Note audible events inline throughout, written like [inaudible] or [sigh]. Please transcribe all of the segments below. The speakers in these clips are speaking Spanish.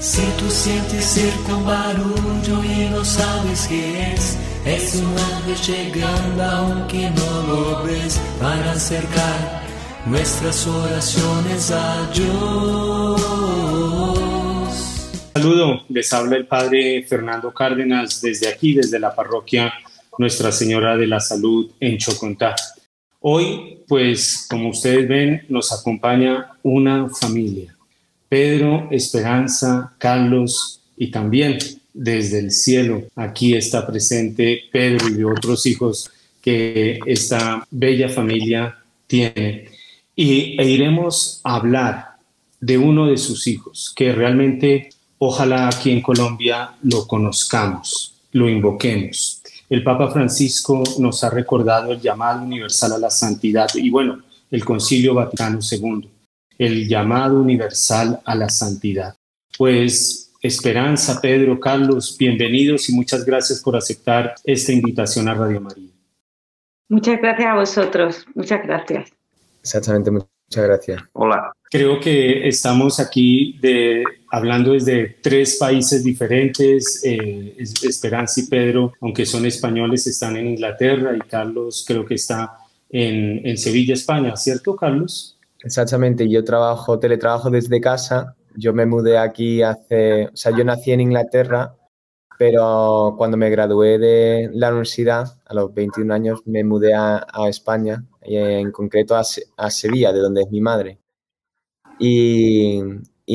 Si tú sientes cerca un barullo y no sabes qué es, es un ángel llegando aunque no lo ves para acercar nuestras oraciones a Dios. Saludo, les habla el Padre Fernando Cárdenas desde aquí, desde la parroquia Nuestra Señora de la Salud en Chocontá. Hoy, pues, como ustedes ven, nos acompaña una familia. Pedro, Esperanza, Carlos y también desde el cielo aquí está presente Pedro y otros hijos que esta bella familia tiene. Y, e iremos a hablar de uno de sus hijos, que realmente ojalá aquí en Colombia lo conozcamos, lo invoquemos. El Papa Francisco nos ha recordado el llamado universal a la santidad y bueno, el Concilio Vaticano II el llamado universal a la santidad. Pues Esperanza, Pedro, Carlos, bienvenidos y muchas gracias por aceptar esta invitación a Radio María. Muchas gracias a vosotros, muchas gracias. Exactamente, muchas gracias. Hola. Creo que estamos aquí de, hablando desde tres países diferentes. Eh, Esperanza y Pedro, aunque son españoles, están en Inglaterra y Carlos creo que está en, en Sevilla, España, ¿cierto, Carlos? Exactamente, yo trabajo, teletrabajo desde casa. Yo me mudé aquí hace, o sea, yo nací en Inglaterra, pero cuando me gradué de la universidad, a los 21 años, me mudé a, España, en concreto a, Sevilla, de donde es mi madre. Y,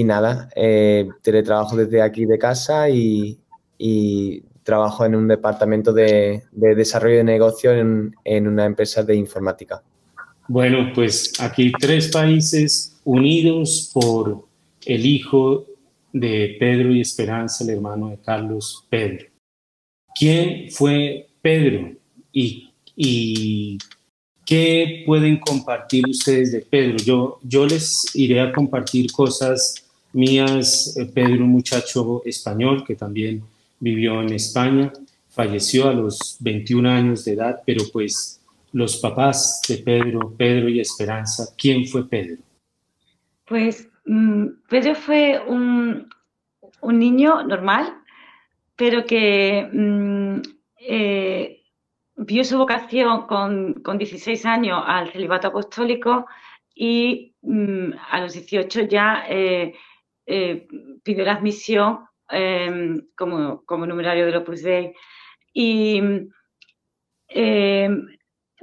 nada, eh, teletrabajo desde aquí de casa y, trabajo en un departamento de, desarrollo de negocio en una empresa de informática. Bueno, pues aquí tres países unidos por el hijo de Pedro y Esperanza, el hermano de Carlos Pedro. ¿Quién fue Pedro? ¿Y, qué pueden compartir ustedes de Pedro? Yo, yo les iré a compartir cosas mías. Eh, Pedro, un muchacho español que también vivió en España, falleció a los 21 años de edad, pero pues los papás de Pedro, Pedro y Esperanza, ¿quién fue Pedro? Pues mm, Pedro fue un, niño normal, pero que mm, eh, vio su vocación con, 16 años al celibato apostólico y mm, a los 18 ya eh, eh, pidió la admisión em, como, como numerario del Opus Dei. Y em,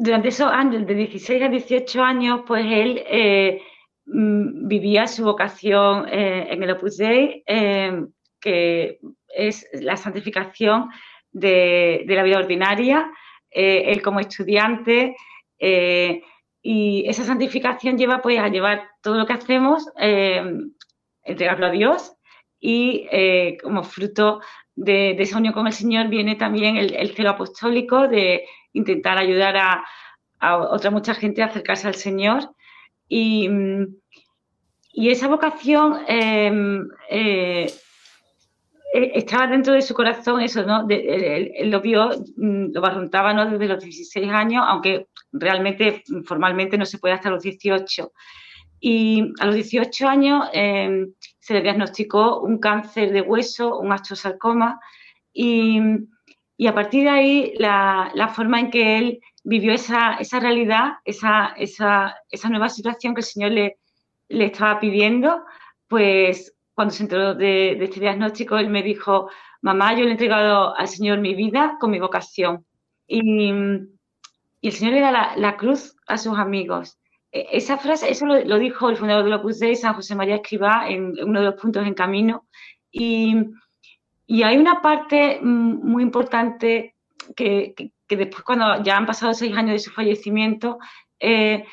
durante esos años, de 16 a 18 años, pues él eh, mm, vivía su vocación eh, en el Opus Dei, eh, que es la santificación de, la vida ordinaria, él como estudiante, y esa santificación lleva pues a llevar todo lo que hacemos, entregarlo a Dios, y como fruto de, esa unión con el Señor viene también el, el celo apostólico de intentar ayudar a, otra mucha gente a acercarse al Señor. Y, esa vocación em, eh, eh, estaba dentro de su corazón, eso, ¿no? él, lo vio, mm, lo barruntaba ¿no? desde los 16 años, aunque realmente, formalmente, no se puede hasta los 18. Y a los 18 años em, se le diagnosticó un cáncer de hueso, un astrosarcoma, y, y a partir de ahí, la, forma en que él vivió esa, realidad, esa, nueva situación que el Señor le, le estaba pidiendo, pues cuando se enteró de, este diagnóstico, él me dijo, mamá, yo le he entregado al Señor mi vida con mi vocación. Y, el Señor le da la, cruz a sus amigos. E, esa frase, eso lo, dijo el fundador de Opus Dei, San José María Escribá, en uno de los puntos en camino. Y, y hay una parte mm, muy importante que, después, cuando ya han pasado seis años de su fallecimiento, eh,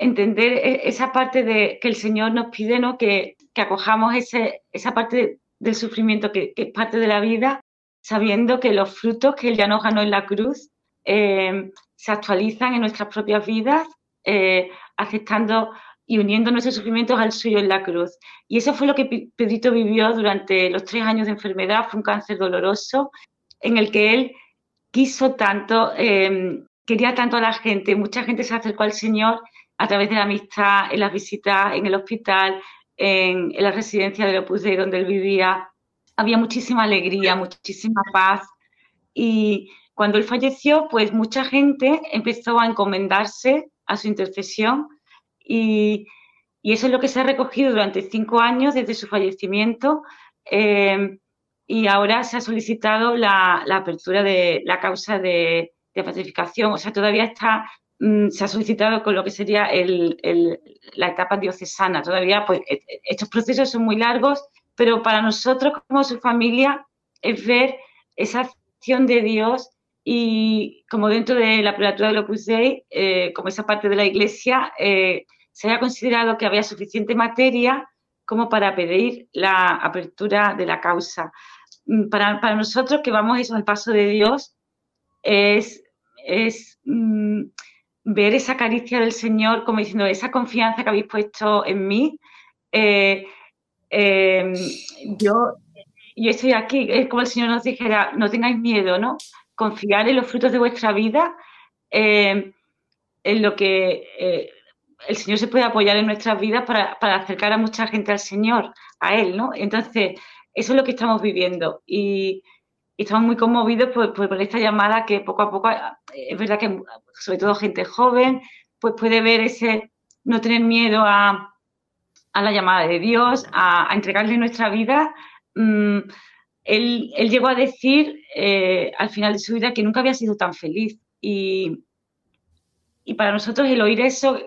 entender e, esa parte de que el Señor nos pide ¿no? que, acojamos ese, esa parte del sufrimiento que, es parte de la vida, sabiendo que los frutos que Él ya nos ganó en la cruz eh, se actualizan en nuestras propias vidas, eh, aceptando y uniendo nuestros sufrimientos al suyo en la cruz. Y eso fue lo que Pedrito vivió durante los tres años de enfermedad, fue un cáncer doloroso en el que él quiso tanto, em, quería tanto a la gente, mucha gente se acercó al Señor a través de la amistad, en las visitas, en el hospital, en, la residencia de Opus Dei donde él vivía. Había muchísima alegría, muchísima paz. Y cuando él falleció, pues mucha gente empezó a encomendarse a su intercesión y, eso es lo que se ha recogido durante cinco años desde su fallecimiento. Eh, y ahora se ha solicitado la, apertura de la causa de, de pacificación. O sea, todavía está Mm, se ha solicitado con lo que sería la etapa diocesana. Todavía, pues, e, e, estos procesos son muy largos, pero para nosotros como su familia es ver esa acción de Dios y como dentro de la prelatura del Opus Dei, eh, como esa parte de la Iglesia, eh, se haya considerado que había suficiente materia como para pedir la apertura de la causa. Mm, para, nosotros que vamos eso al paso de Dios, es, es mm, ver esa caricia del Señor, como diciendo, esa confianza que habéis puesto en mí, eh, em, yo, yo estoy aquí, es como el Señor nos dijera, no tengáis miedo, ¿no? Confiar en los frutos de vuestra vida, em, en lo que eh, el Señor se puede apoyar en nuestras vidas para, para, acercar a mucha gente al Señor, a Él, ¿no? Entonces, eso es lo que estamos viviendo. Y, estamos muy conmovidos por, esta llamada que poco a poco, eh, es verdad que sobre todo gente joven, pues puede ver ese, no tener miedo a, la llamada de Dios, a, entregarle nuestra vida. Mm, él, llegó a decir eh, al final de su vida que nunca había sido tan feliz y, y para nosotros el oír eso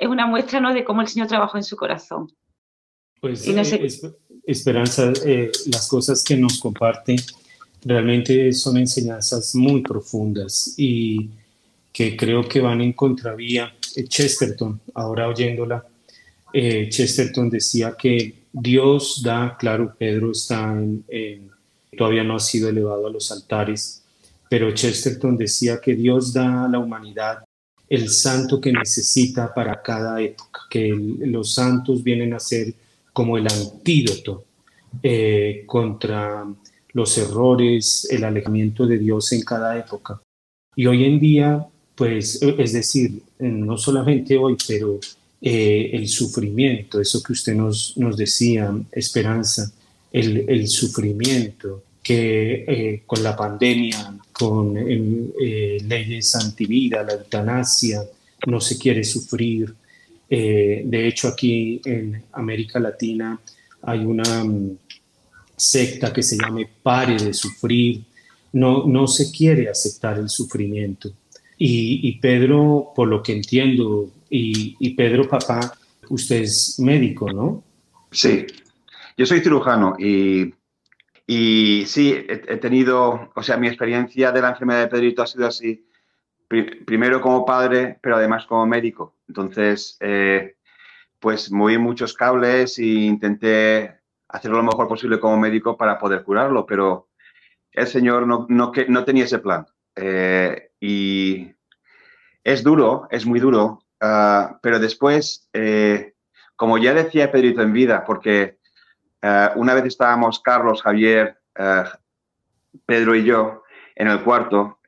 es una muestra ¿no? de cómo el Señor trabajó en su corazón. Pues eh, Esperanza, las cosas que nos comparte Realmente son enseñanzas muy profundas y que creo que van en contravía. Eh, Chesterton, ahora oyéndola, eh, Chesterton decía que Dios da, claro, Pedro está en, todavía no ha sido elevado a los altares, pero Chesterton decía que Dios da a la humanidad el santo que necesita para cada época, que los santos vienen a ser como el antídoto eh, contra los errores, el alejamiento de Dios en cada época. Y hoy en día, pues, es decir, no solamente hoy, pero eh, el sufrimiento, eso que usted nos, nos decía, esperanza, el, el sufrimiento que eh, con la pandemia, con eh, leyes antivida, la eutanasia, no se quiere sufrir. de hecho, aquí en América Latina hay una secta que se llame Pare de Sufrir, no, no se quiere aceptar el sufrimiento. Y, Pedro, por lo que entiendo, y, Pedro, papá, usted es médico, ¿no? Sí, yo soy cirujano y, y sí, he, tenido, o sea, mi experiencia de la enfermedad de Pedrito ha sido así, primero como padre, pero además como médico. Entonces, eh, pues moví muchos cables e intenté hacerlo lo mejor posible como médico para poder curarlo, pero el Señor no, no, no tenía ese plan. Eh, y es duro, es muy duro, ah, pero después, eh, como ya decía Pedrito en vida, porque eh, una vez estábamos Carlos, Javier, Pedro y yo en el cuarto,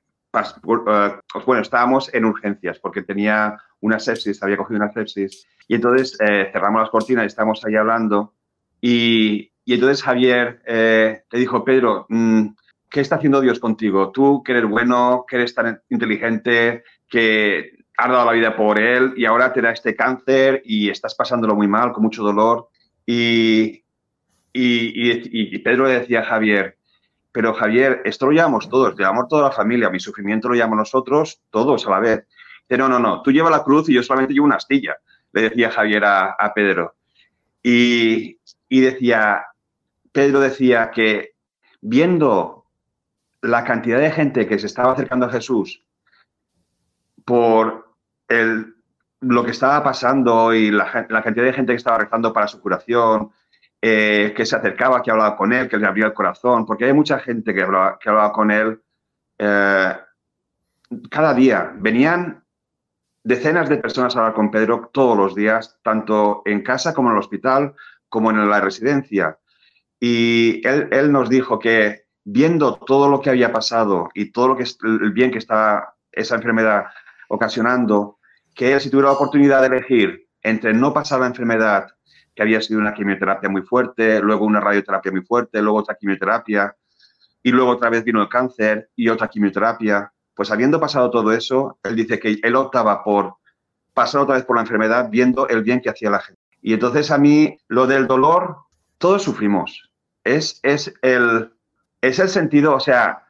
bueno, estábamos en urgencias porque tenía una sepsis, había cogido una sepsis, y entonces cerramos las cortinas y estábamos ahí hablando y, entonces Javier eh, le dijo, Pedro, mm, ¿qué está haciendo Dios contigo? Tú que eres bueno, que eres tan inteligente, que has dado la vida por Él y ahora te da este cáncer y estás pasándolo muy mal, con mucho dolor. Y, y, Pedro le decía a Javier, pero Javier, esto lo llamamos todos, llevamos toda la familia, mi sufrimiento lo llamamos nosotros, todos a la vez. Dice, no, no, no, tú llevas la cruz y yo solamente llevo una astilla, le decía Javier a, a Pedro. Y, y decía, Pedro decía que viendo la cantidad de gente que se estaba acercando a Jesús por el, lo que estaba pasando y la, cantidad de gente que estaba rezando para su curación, eh, que se acercaba, que hablaba con él, que le abría el corazón, porque hay mucha gente que hablaba, con él eh, cada día. Venían decenas de personas a hablar con Pedro todos los días, tanto en casa como en el hospital, como en la residencia. Y él, nos dijo que viendo todo lo que había pasado y todo lo que el bien que estaba esa enfermedad ocasionando, que él si tuviera la oportunidad de elegir entre no pasar la enfermedad que había sido una quimioterapia muy fuerte, luego una radioterapia muy fuerte, luego otra quimioterapia, y luego otra vez vino el cáncer y otra quimioterapia. Pues habiendo pasado todo eso, él dice que él optaba por pasar otra vez por la enfermedad viendo el bien que hacía la gente. Y entonces a mí lo del dolor, todos sufrimos. Es, es, el, es el sentido, o sea,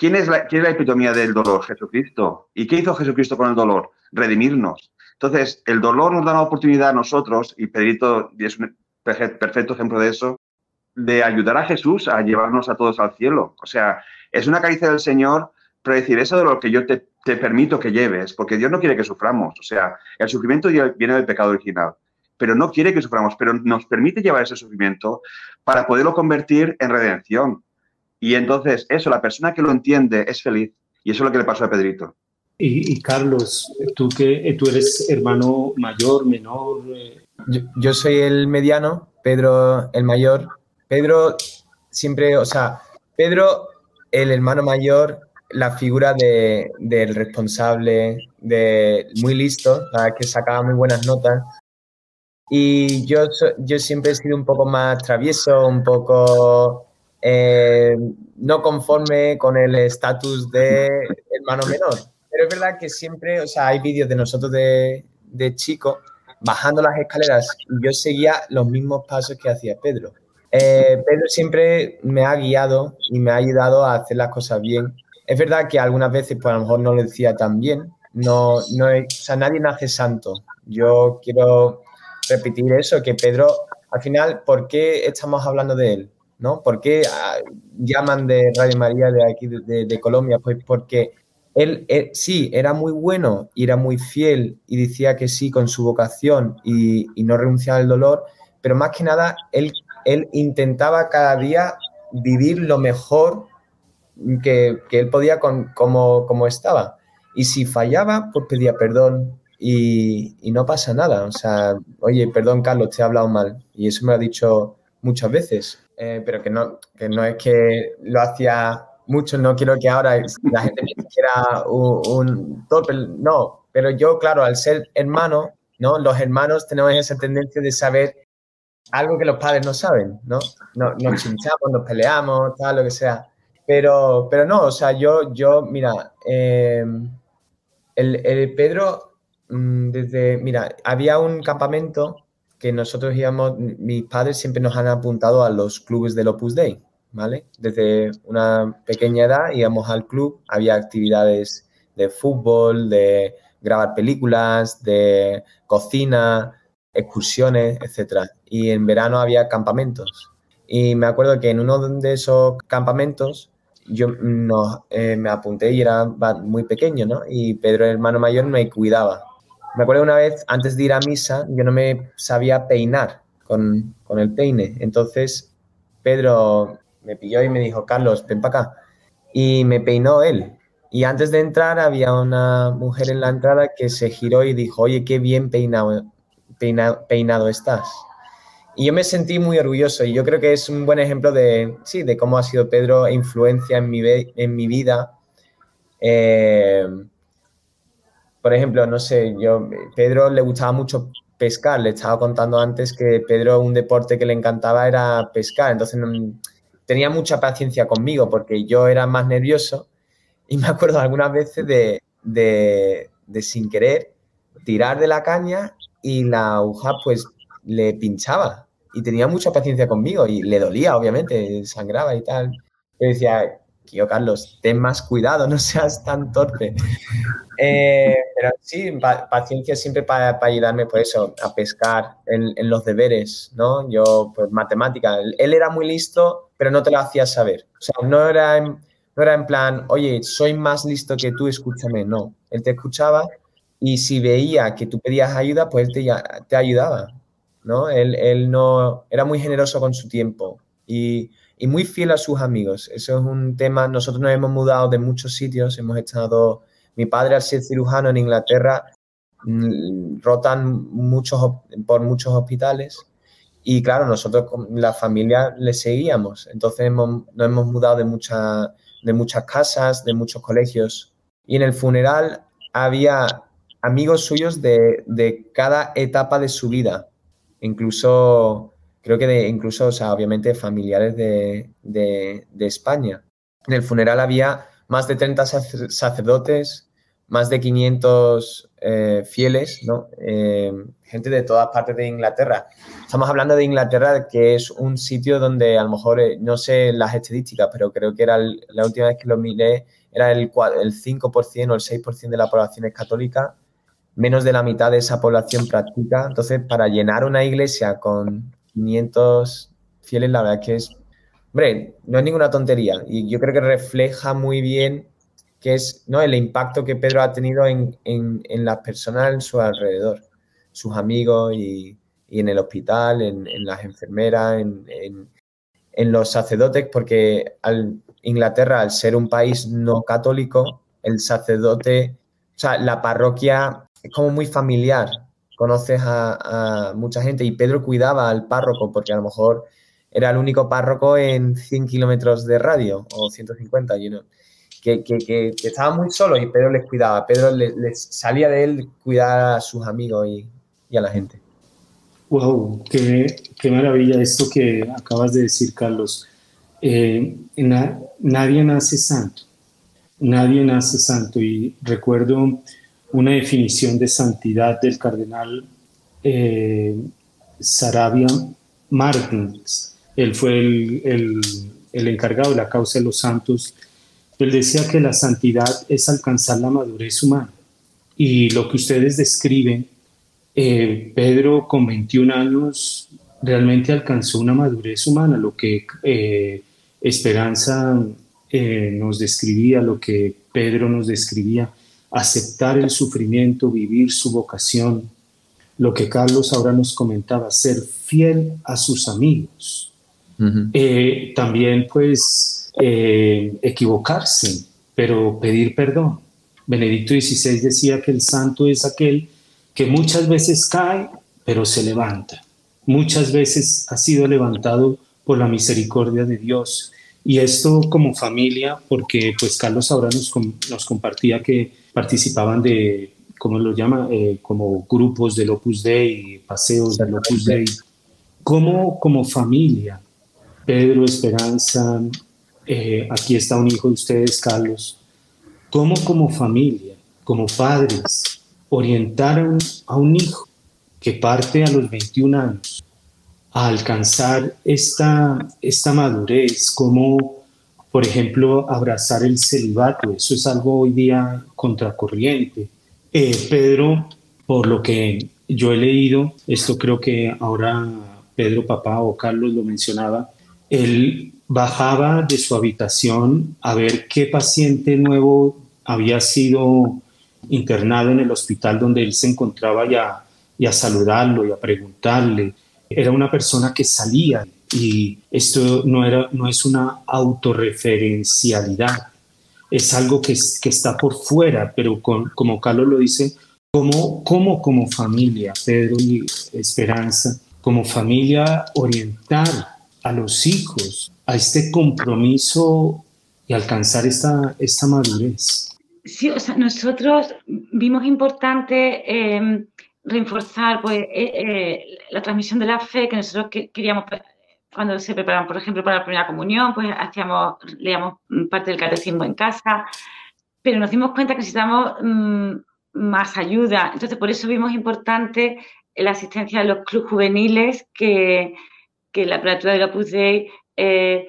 ¿quién es, la, ¿quién es la epitomía del dolor? Jesucristo. ¿Y qué hizo Jesucristo con el dolor? Redimirnos. Entonces, el dolor nos da una oportunidad a nosotros, y Pedrito es un perfecto ejemplo de eso, de ayudar a Jesús a llevarnos a todos al cielo. O sea, es una caricia del Señor para decir eso de lo que yo te, te permito que lleves, porque Dios no quiere que suframos. O sea, el sufrimiento viene del pecado original, pero no quiere que suframos, pero nos permite llevar ese sufrimiento para poderlo convertir en redención. Y entonces, eso, la persona que lo entiende es feliz. Y eso es lo que le pasó a Pedrito. Y, Carlos, tú que tú eres hermano mayor, menor. Eh. Yo, yo, soy el mediano, Pedro el mayor. Pedro siempre, o sea, Pedro, el hermano mayor, la figura de, del responsable, de muy listo, que sacaba muy buenas notas. Y yo, yo siempre he sido un poco más travieso, un poco eh, no conforme con el estatus de hermano menor. Pero es verdad que siempre, o sea, hay vídeos de nosotros de, de chicos bajando las escaleras y yo seguía los mismos pasos que hacía Pedro. Eh, Pedro siempre me ha guiado y me ha ayudado a hacer las cosas bien es verdad que algunas veces, pues a lo mejor no lo decía tan bien. No, no o sea, nadie nace santo. Yo quiero repetir eso, que Pedro, al final, ¿por qué estamos hablando de él? ¿No? ¿Por qué ah, llaman de Radio María de aquí, de, Colombia? Pues porque él, sí, era muy bueno y era muy fiel y decía que sí con su vocación y, y no renunciaba al dolor, pero más que nada, él, intentaba cada día vivir lo mejor que, él podía con como, como estaba. Y si fallaba, pues pedía perdón y, no pasa nada. O sea, oye, perdón, Carlos, te he hablado mal. Y eso me lo ha dicho muchas veces. Eh, pero que no, que no es que lo hacía mucho, no quiero que ahora la gente piense que era un, un No, pero yo, claro, al ser hermano, ¿no? Los hermanos tenemos esa tendencia de saber algo que los padres no saben, ¿no? no nos chinchamos, nos peleamos, tal, lo que sea. Pero, pero no, o sea, yo, yo mira, eh, el, Pedro, mm, desde, mira, había un campamento que nosotros íbamos, mis padres siempre nos han apuntado a los clubes del Opus Dei, ¿vale? Desde una pequeña edad íbamos al club, había actividades de fútbol, de grabar películas, de cocina, excursiones, etc. Y en verano había campamentos. Y me acuerdo que en uno de esos campamentos yo no, eh, me apunté y era muy pequeño, ¿no? Y Pedro, el hermano mayor, me cuidaba. Me acuerdo una vez, antes de ir a misa, yo no me sabía peinar con, el peine. Entonces, Pedro me pilló y me dijo, Carlos, ven para acá. Y me peinó él. Y antes de entrar había una mujer en la entrada que se giró y dijo, oye, qué bien peinado, peinado, estás. Y yo me sentí muy orgulloso y yo creo que es un buen ejemplo de, sí, de cómo ha sido Pedro influencia en mi, en mi vida. Eh, por ejemplo, no sé, yo, Pedro le gustaba mucho pescar, le estaba contando antes que Pedro un deporte que le encantaba era pescar, entonces tenía mucha paciencia conmigo porque yo era más nervioso y [laughs] me acuerdo algunas veces de, de, de sin querer tirar de la caña y la aguja pues le pinchaba y tenía mucha paciencia conmigo y le dolía, obviamente, sangraba y tal. Yo decía, tío Carlos, ten más cuidado, [laughs] no seas tan torpe. Eh, pero sí, paciencia siempre para, ayudarme por eso, a pescar en, los deberes, ¿no? Yo, pues matemática, él, era muy listo, pero no te lo hacía saber. O sea, no era, en, no era en plan, oye, soy más listo que tú, escúchame, no. Él te escuchaba y si veía que tú pedías ayuda, pues él te, te ayudaba. ¿no? Él, no, era muy generoso con su tiempo y, muy fiel a sus amigos. Eso es un tema, nosotros nos hemos mudado de muchos sitios, hemos estado, mi padre al ser cirujano en Inglaterra, mm, rotan muchos, por muchos hospitales y claro, nosotros la familia le seguíamos, entonces nos hemos mudado de, de muchas casas, de muchos colegios y en el funeral había amigos suyos de, de cada etapa de su vida incluso, creo que de, incluso, o sea, obviamente familiares de, de España. En el funeral había más de 30 sacerdotes, más de 500 eh, fieles, ¿no? Eh, gente de todas partes de Inglaterra. Estamos hablando de Inglaterra, que es un sitio donde a lo mejor, eh, no sé las estadísticas, pero creo que era la última vez que lo miré, era el, el 5% o el 6% de la población es católica, menos de la mitad de esa población practica. Entonces, para llenar una iglesia con 500 fieles, la verdad que es, hombre, no es ninguna tontería. Y yo creo que refleja muy bien que es ¿no? el impacto que Pedro ha tenido en, las personas en su alrededor, sus amigos y, en el hospital, en, las enfermeras, en, los sacerdotes, porque al, Inglaterra, al ser un país no católico, el sacerdote, o sea, la parroquia es como muy familiar, conoces a, mucha gente y Pedro cuidaba al párroco porque a lo mejor era el único párroco en 100 kilómetros de radio o 150, you know que, que, estaba muy solo y Pedro les cuidaba. Pedro les, salía de él cuidar a sus amigos y, a la gente. Wow, qué, qué, maravilla esto que acabas de decir, Carlos. Eh, nadie nace santo, nadie nace santo. Y recuerdo una definición de santidad del cardenal eh, Sarabia Martins. Él fue el, el, encargado de la causa de los santos él decía que la santidad es alcanzar la madurez humana. Y lo que ustedes describen, eh, Pedro con 21 años realmente alcanzó una madurez humana, lo que eh, Esperanza eh, nos describía, lo que Pedro nos describía, aceptar el sufrimiento, vivir su vocación, lo que Carlos ahora nos comentaba, ser fiel a sus amigos. también pues eh, equivocarse, pero pedir perdón. Benedicto XVI decía que el santo es aquel que muchas veces cae, pero se levanta. Muchas veces ha sido levantado por la misericordia de Dios. Y esto como familia, porque pues Carlos ahora nos, nos compartía que participaban de, ¿cómo lo llama? Eh, como grupos del Opus Dei, paseos del Opus Dei. ¿Cómo como familia, Pedro, Esperanza, eh, aquí está un hijo de ustedes, Carlos, cómo como familia, como padres, orientaron a un hijo que parte a los 21 años a alcanzar esta, esta madurez, como por ejemplo abrazar el celibato, eso es algo hoy día contracorriente. Eh, Pedro, por lo que yo he leído, esto creo que ahora Pedro papá o Carlos lo mencionaba, él bajaba de su habitación a ver qué paciente nuevo había sido internado en el hospital donde él se encontraba y a, y a saludarlo y a preguntarle. Era una persona que salía y esto no, era, no es una autorreferencialidad, es algo que, que está por fuera, pero con, como Carlos lo dice, como, como como familia, Pedro y Esperanza, como familia oriental a los hijos a este compromiso y alcanzar esta, esta madurez. Sí, o sea, nosotros vimos importante em, reforzar pues, eh, eh, la transmisión de la fe que nosotros queríamos cuando se preparaban, por ejemplo, para la primera comunión, pues hacíamos, leíamos parte del catecismo en casa, pero nos dimos cuenta que necesitamos mm, más ayuda. Entonces, por eso vimos importante la asistencia de los clubes juveniles que, que la apertura de la Dei eh,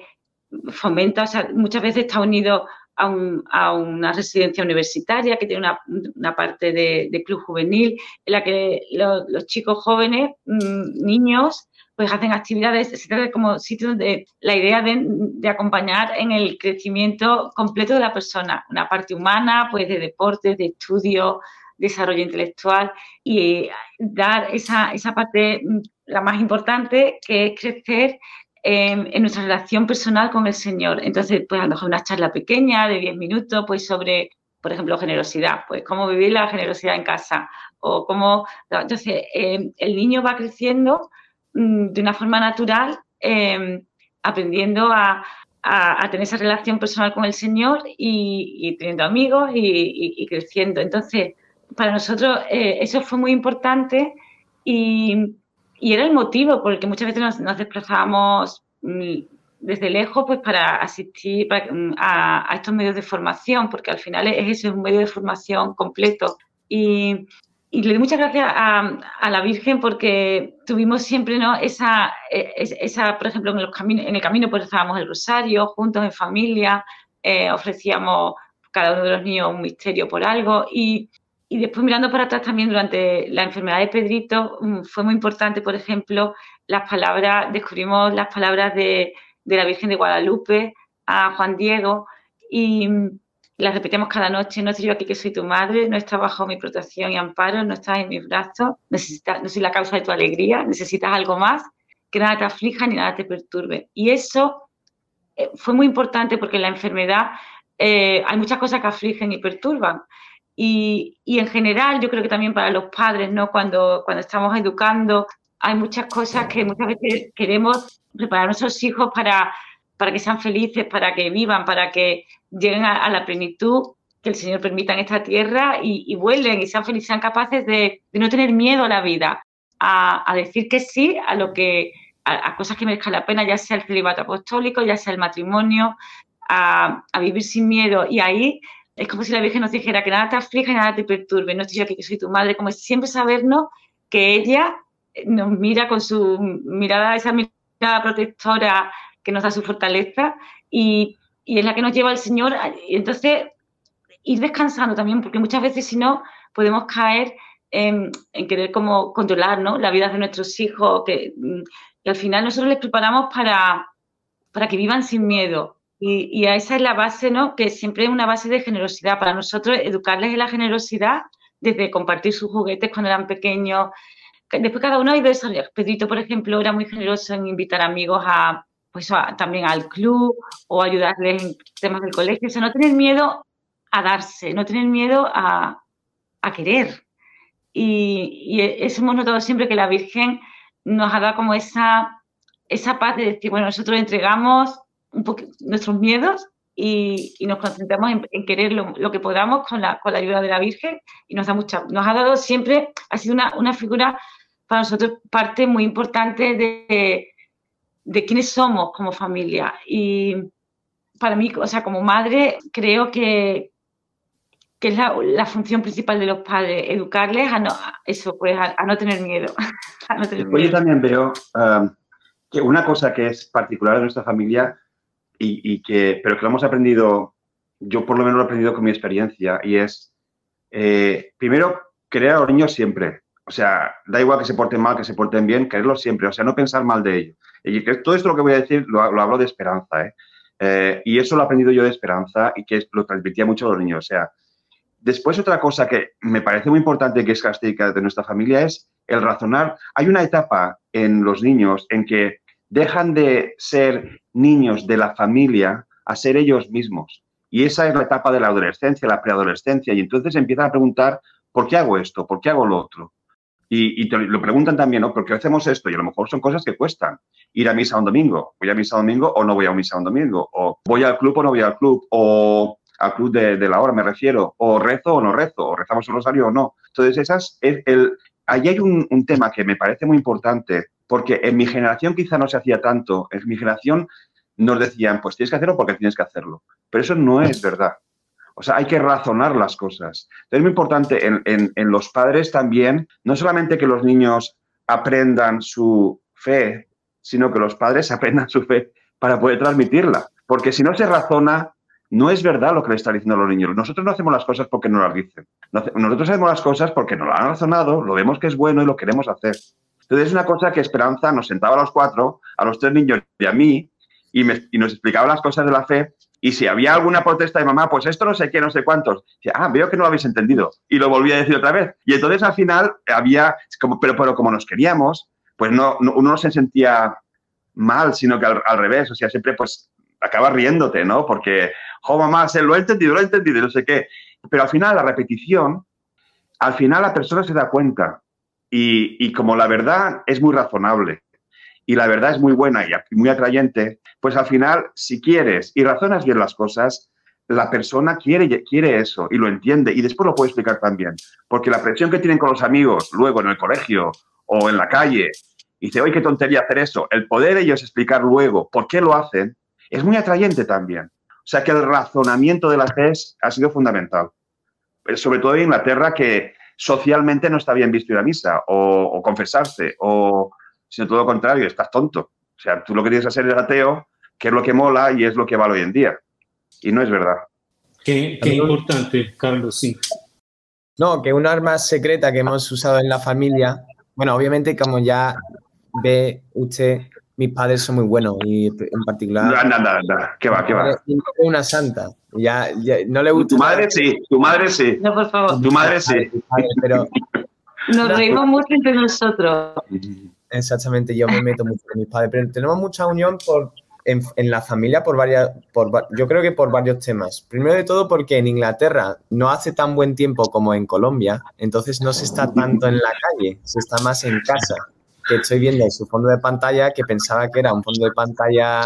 fomenta, o sea, muchas veces está unido a, una residencia universitaria que tiene una, parte de, club juvenil en la que los chicos jóvenes, mm, niños, pues hacen actividades, se trata como sitios de la idea de, acompañar en el crecimiento completo de la persona, una parte humana, pues de deporte, de estudio, desarrollo intelectual y dar esa, esa parte mm, la más importante, que es crecer en, nuestra relación personal con el Señor. Entonces, pues a lo mejor una charla pequeña de 10 minutos, pues sobre, por ejemplo, generosidad, pues cómo vivir la generosidad en casa o cómo... Entonces, em, el niño va creciendo mm, de una forma natural, em, aprendiendo a, tener esa relación personal con el Señor y, teniendo amigos y, creciendo. Entonces, para nosotros eh, eso fue muy importante y, y era el motivo por el que muchas veces nos, desplazábamos mm, desde lejos pues para asistir mm, a, estos medios de formación, porque al final es eso, es un medio de formación completo. Y, le doy muchas gracias a, la Virgen porque tuvimos siempre ¿no? esa, e, esa, por ejemplo, en, los caminos, en el camino pues rezábamos el rosario juntos en familia, eh, ofrecíamos cada uno de los niños un misterio por algo y, y después mirando para atrás también durante la enfermedad de Pedrito mm, fue muy importante, por ejemplo, las palabras, descubrimos las palabras de, la Virgen de Guadalupe a Juan Diego y mm, las repetimos cada noche, no estoy yo aquí que soy tu madre, no estás bajo mi protección y amparo, no estás en mis brazos, no soy la causa de tu alegría, necesitas algo más, que nada te aflija ni nada te perturbe. Y eso eh, fue muy importante porque en la enfermedad eh, hay muchas cosas que afligen y perturban. Y, en general, yo creo que también para los padres, ¿no? Cuando, cuando estamos educando, hay muchas cosas que muchas veces queremos preparar a nuestros hijos para, para que sean felices, para que vivan, para que lleguen a, la plenitud que el Señor permita en esta tierra y, y vuelen y sean felices, sean capaces de, no tener miedo a la vida, a, decir que sí a lo que a, cosas que merezcan la pena, ya sea el celibato apostólico, ya sea el matrimonio, a, a vivir sin miedo. Y ahí es como si la Virgen nos dijera que nada te aflige y nada te perturbe. No estoy yo aquí que soy tu madre, como siempre sabernos que ella nos mira con su mirada, esa mirada protectora que nos da su fortaleza y, es la que nos lleva al Señor. Y entonces, ir descansando también, porque muchas veces si no, podemos caer en, querer como controlar ¿no? la vida de nuestros hijos, que, y al final nosotros les preparamos para, para que vivan sin miedo, y, a esa es la base, ¿no? Que siempre es una base de generosidad. Para nosotros, educarles en la generosidad, desde compartir sus juguetes cuando eran pequeños. Después cada uno ha ido desarrollando. Pedrito, por ejemplo, era muy generoso en invitar amigos a, pues también al club o ayudarles en temas del colegio. O sea, no tener miedo a darse, no tener miedo a, a querer. Y, y, eso hemos notado siempre que la Virgen nos ha dado como esa, esa paz de decir, bueno, nosotros entregamos un nuestros miedos y, nos concentramos en, querer lo, que podamos con la, con la ayuda de la Virgen y nos da mucha, nos ha dado siempre, ha sido una, una figura para nosotros parte muy importante de, de quiénes somos como familia. Y para mí, o sea, como madre, creo que, que es la, la, función principal de los padres, educarles a no, eso, pues, a, no tener miedo. [laughs] Yo también veo um, que una cosa que es particular de nuestra familia y, que, pero que lo hemos aprendido, yo por lo menos lo he aprendido con mi experiencia, y es, eh, primero, querer a los niños siempre. O sea, da igual que se porten mal, que se porten bien, quererlos siempre, o sea, no pensar mal de ellos. Y que todo esto lo que voy a decir lo, hablo de esperanza, ¿eh? ¿eh? Y eso lo he aprendido yo de esperanza y que lo transmitía mucho a los niños. O sea, después otra cosa que me parece muy importante que es característica de nuestra familia es el razonar. Hay una etapa en los niños en que dejan de ser niños de la familia a ser ellos mismos. Y esa es la etapa de la adolescencia, la preadolescencia. Y entonces empiezan a preguntar, ¿por qué hago esto? ¿Por qué hago lo otro? Y, te lo preguntan también, ¿no? ¿Por qué hacemos esto? Y a lo mejor son cosas que cuestan. Ir a misa un domingo. ¿Voy a misa un domingo o no voy a misa un domingo? O voy al club o no voy al club. O al club de, la hora me refiero. O rezo o no rezo. O rezamos un rosario o no. Entonces, esas, el, el ahí hay un tema que me parece muy importante porque en mi generación quizá no se hacía tanto. En mi generación nos decían, pues tienes que hacerlo porque tienes que hacerlo. Pero eso no es verdad. O sea, hay que razonar las cosas. Es muy importante en, los padres también, no solamente que los niños aprendan su fe, sino que los padres [laughs] aprendan su fe para poder transmitirla. Porque si no se razona, no es verdad lo que le están diciendo a los niños. Nosotros no hacemos las cosas porque nos las dicen. Nosotros hacemos las cosas porque nos lo han razonado, lo vemos que es bueno y lo queremos hacer. Entonces es una cosa que Esperanza nos sentaba a los cuatro, a los tres niños y a mí, y, nos explicaba las cosas de la fe. Y si había alguna protesta de mamá, pues esto no sé qué, no sé cuántos. Decía, ah, veo que no lo habéis entendido. Y lo volví a decir otra vez. Y entonces al final había, como, pero, pero como nos queríamos, pues no, uno no se sentía mal, sino que al, revés. O sea, siempre pues acaba riéndote, ¿no? Porque, jo, mamá, se lo he entendido, lo he entendido, no sé qué. Pero al final la repetición, al final la persona se da cuenta y, como la verdad es muy razonable y la verdad es muy buena y muy atrayente, pues al final, si quieres y razonas bien las cosas, la persona quiere, quiere eso y lo entiende y después lo puede explicar también. Porque la presión que tienen con los amigos luego en el colegio o en la calle y dice, oye, qué tontería hacer eso. El poder ellos explicar luego por qué lo hacen es muy atrayente también. O sea que el razonamiento de la fe ha sido fundamental. Sobre todo en Inglaterra, que socialmente no está bien visto ir a misa o, confesarse, o sino todo lo contrario, estás tonto. O sea, tú lo que tienes que hacer es ateo, que es lo que mola y es lo que vale hoy en día. Y no es verdad. Qué, qué importante, Carlos, sí. No, que un arma secreta que hemos usado en la familia, bueno, obviamente como ya ve usted, mis padres son muy buenos y en particular... No, no, no, ¿qué va, qué va? Una santa, ya, no le gusta... Tu madre sí, tu madre sí. No, por favor. Tu madre sí. Pero... Nos reímos mucho entre nosotros. Exactamente, yo me meto mucho con mis padres, pero tenemos mucha unión por, en, la familia por varias, por, yo creo que por varios temas. Primero de todo porque en Inglaterra no hace tan buen tiempo como en Colombia, entonces no se está tanto en la calle, se está más en casa que estoy viendo su fondo de pantalla que pensaba que era un fondo de pantalla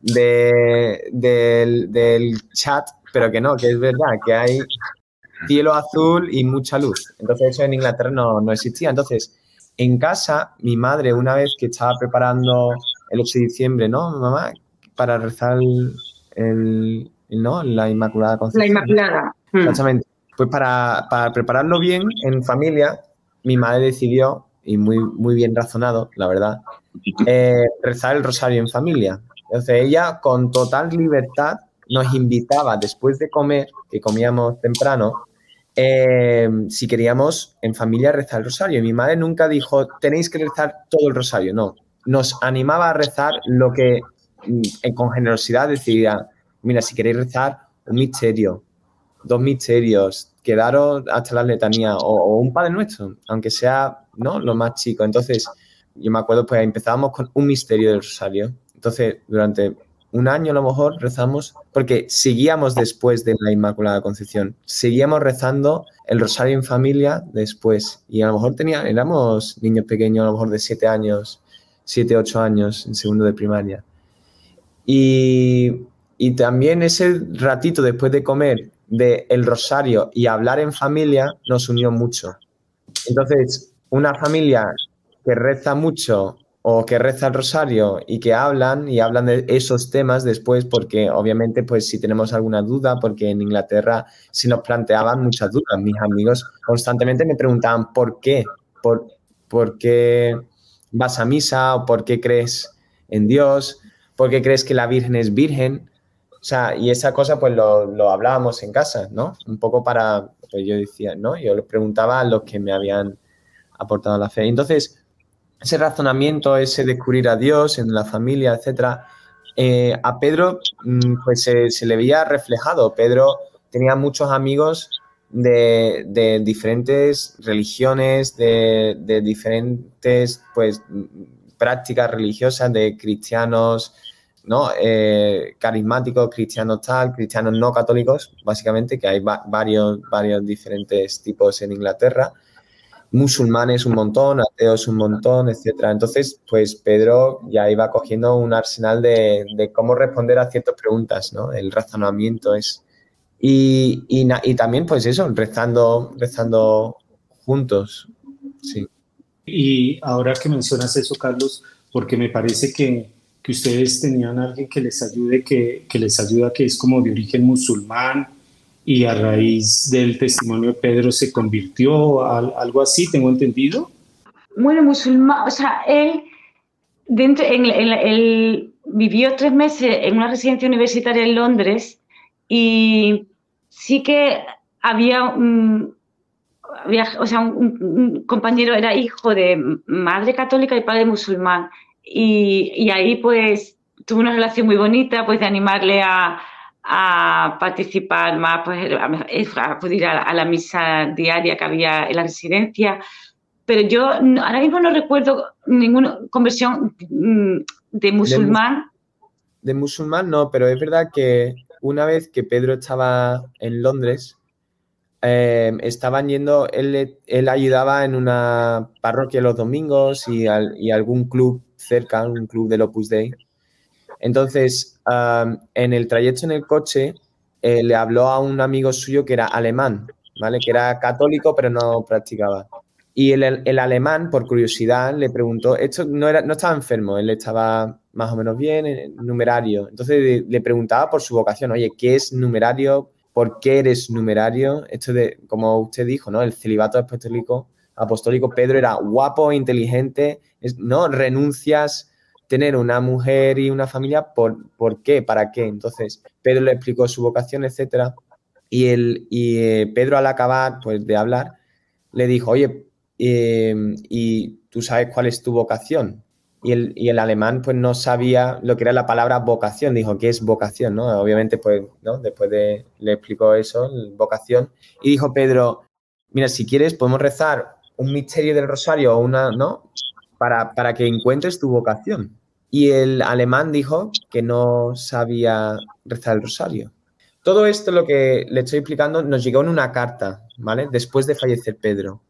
de, del, chat, pero que no, que es verdad, que hay cielo azul y mucha luz. Entonces eso en Inglaterra no, no existía. Entonces, en casa, mi madre, una vez que estaba preparando el 8 de diciembre, ¿no, mamá? Para rezar el, ¿no? La Inmaculada Concepción. La Inmaculada. Hmm. Exactamente. Pues para, para prepararlo bien en familia, mi madre decidió y muy, muy bien razonado, la verdad, eh, rezar el rosario en familia. Entonces ella con total libertad nos invitaba después de comer, que comíamos temprano, eh, si queríamos en familia rezar el rosario. Mi madre nunca dijo, tenéis que rezar todo el rosario, no. Nos animaba a rezar lo que mm, con generosidad decía, mira, si queréis rezar un misterio, dos misterios, quedaros hasta la letanía o, un Padre Nuestro, aunque sea ¿no? lo más chico. Entonces, yo me acuerdo, pues empezábamos con un misterio del rosario. Entonces, durante un año a lo mejor rezamos, porque seguíamos después de la Inmaculada Concepción, seguíamos rezando el rosario en familia después. Y a lo mejor tenía, éramos niños pequeños, a lo mejor de siete años, siete, ocho años, en segundo de primaria. Y también ese ratito después de comer de el rosario y hablar en familia nos unió mucho. Entonces, una familia que reza mucho o que reza el rosario y que hablan y hablan de esos temas después porque obviamente pues si tenemos alguna duda porque en Inglaterra si nos planteaban muchas dudas mis amigos constantemente me preguntaban por qué por, por qué vas a misa o por qué crees en Dios por qué crees que la Virgen es virgen o sea, y esa cosa pues lo, hablábamos en casa, ¿no? Un poco para, pues yo decía, ¿no? Yo le preguntaba a los que me habían aportado la fe. Entonces, ese razonamiento, ese descubrir a Dios en la familia, etcétera, eh, a Pedro mm, pues se, le veía reflejado. Pedro tenía muchos amigos de, diferentes religiones, de, de, diferentes pues prácticas religiosas, de cristianos, ¿no? Eh, carismáticos, cristianos tal, cristianos no católicos, básicamente, que hay varios, varios diferentes tipos en Inglaterra, musulmanes un montón, ateos un montón, etcétera. Entonces, pues Pedro ya iba cogiendo un arsenal de, cómo responder a ciertas preguntas, ¿no? El razonamiento es... Y, y, también, pues eso, rezando, rezando juntos, sí. Y ahora que mencionas eso, Carlos, porque me parece que que ustedes tenían alguien que les ayude, que, que, les ayuda, que es como de origen musulmán y a raíz del testimonio de Pedro se convirtió, algo así, tengo entendido. Bueno, musulmán, o sea, él, dentro, en, él vivió tres meses en una residencia universitaria en Londres y sí que había un, o sea, un, compañero era hijo de madre católica y padre musulmán. Y, ahí pues tuve una relación muy bonita, pues de animarle a, participar más, pues a, acudir a, la misa diaria que había en la residencia. Pero yo ahora mismo no recuerdo ninguna conversión mm, de musulmán. De, musulmán no, pero es verdad que una vez que Pedro estaba en Londres, eh, estaban yendo, él, él, ayudaba en una parroquia los domingos y, y algún club cerca, un club del Opus Dei. Entonces, en el trayecto en el coche, eh, le habló a un amigo suyo que era alemán, ¿vale? Que era católico, pero no practicaba. Y el, alemán, por curiosidad, le preguntó, esto no, era, no estaba enfermo, él estaba más o menos bien, en numerario. Entonces le preguntaba por su vocación, oye, ¿qué es numerario? ¿Por qué eres numerario? Esto de, como usted dijo, ¿no? El celibato apostólico, apostólico Pedro era guapo, inteligente, ¿no? Renuncias tener una mujer y una familia, ¿por, ¿por qué? ¿Para qué? Entonces, Pedro le explicó su vocación, etcétera. Y, el, y eh, Pedro al acabar pues, de hablar, le dijo, oye, Em, y tú sabes cuál es tu vocación. Y el, y el, alemán pues no sabía lo que era la palabra vocación, dijo, ¿qué es vocación? ¿no? Obviamente pues, ¿no? Después de, le explicó eso, vocación, y dijo Pedro, mira, si quieres podemos rezar un misterio del rosario o una, ¿no? Para, para que encuentres tu vocación. Y el alemán dijo que no sabía rezar el rosario. Todo esto, lo que le estoy explicando, nos llegó en una carta, ¿vale? Después de fallecer Pedro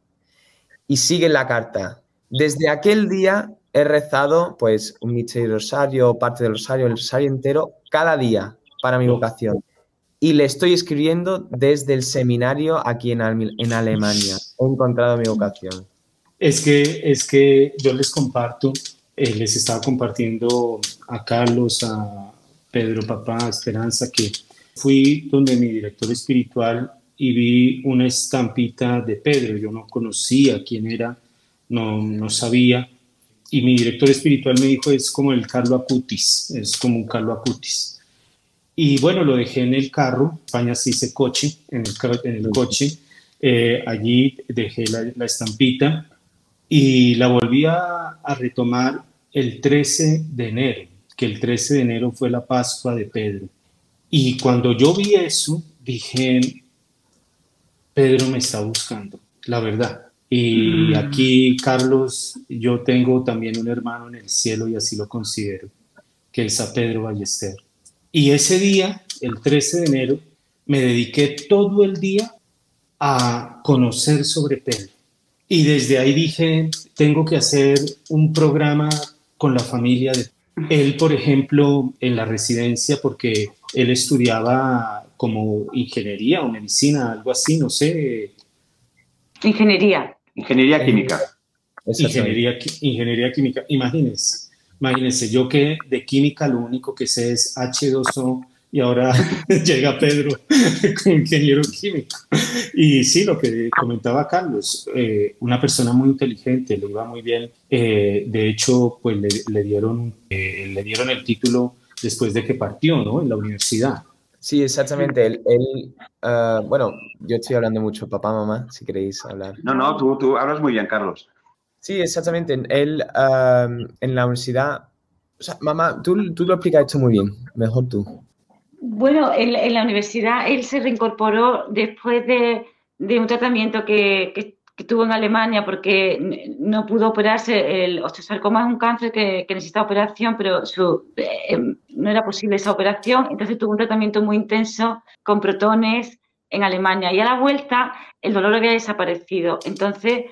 y sigue la carta. Desde aquel día he rezado pues un misterio rosario, parte del rosario, el rosario entero, cada día para mi vocación. Y le estoy escribiendo desde el seminario aquí en, en Alemania. He encontrado mi vocación. Es que, es que yo les comparto, eh, les estaba compartiendo a Carlos, a Pedro Papá, a Esperanza, que fui donde mi director espiritual y vi una estampita de Pedro. Yo no conocía quién era, no, no sabía. Y mi director espiritual me dijo, es como el Carlo Acutis, es como un Carlo Acutis. Y bueno, lo dejé en el carro, España se dice coche, en el, en el coche. Eh, allí dejé la, la, estampita y la volví a, a retomar el 13 de enero, que el 13 de enero fue la Pascua de Pedro. Y cuando yo vi eso, dije, Pedro me está buscando, la verdad. Y mm. aquí, Carlos, yo tengo también un hermano en el cielo y así lo considero, que es a Pedro Ballester. Y ese día, el 13 de enero, me dediqué todo el día a conocer sobre Pedro. Y desde ahí dije, tengo que hacer un programa con la familia de él, por ejemplo, en la residencia, porque él estudiaba como ingeniería o medicina, algo así, no sé. Ingeniería. Ingeniería eh, química. Ingeniería, ingeniería química. Imagínense, imagínense, yo que de química lo único que sé es H2O y ahora [laughs] llega Pedro [laughs] como ingeniero químico. Y sí, lo que comentaba Carlos, eh, una persona muy inteligente, le iba muy bien. Eh, de hecho, pues le, dieron, le dieron el título después de que partió, ¿no? En la universidad. Sí, exactamente. Él, ah, bueno, yo estoy hablando mucho, papá, mamá, si queréis hablar. No, no, tú, tú hablas muy bien, Carlos. Sí, exactamente. Él en la universidad, o sea, mamá, tú, tú lo explicas esto muy bien, mejor tú. Bueno, en, la universidad él se reincorporó después de, un tratamiento que, tuvo en Alemania porque no pudo operarse. El osteosarcoma es un cáncer que, necesita operación, pero su, eh, no era posible esa operación, entonces tuvo un tratamiento muy intenso con protones en Alemania y a la vuelta el dolor había desaparecido, entonces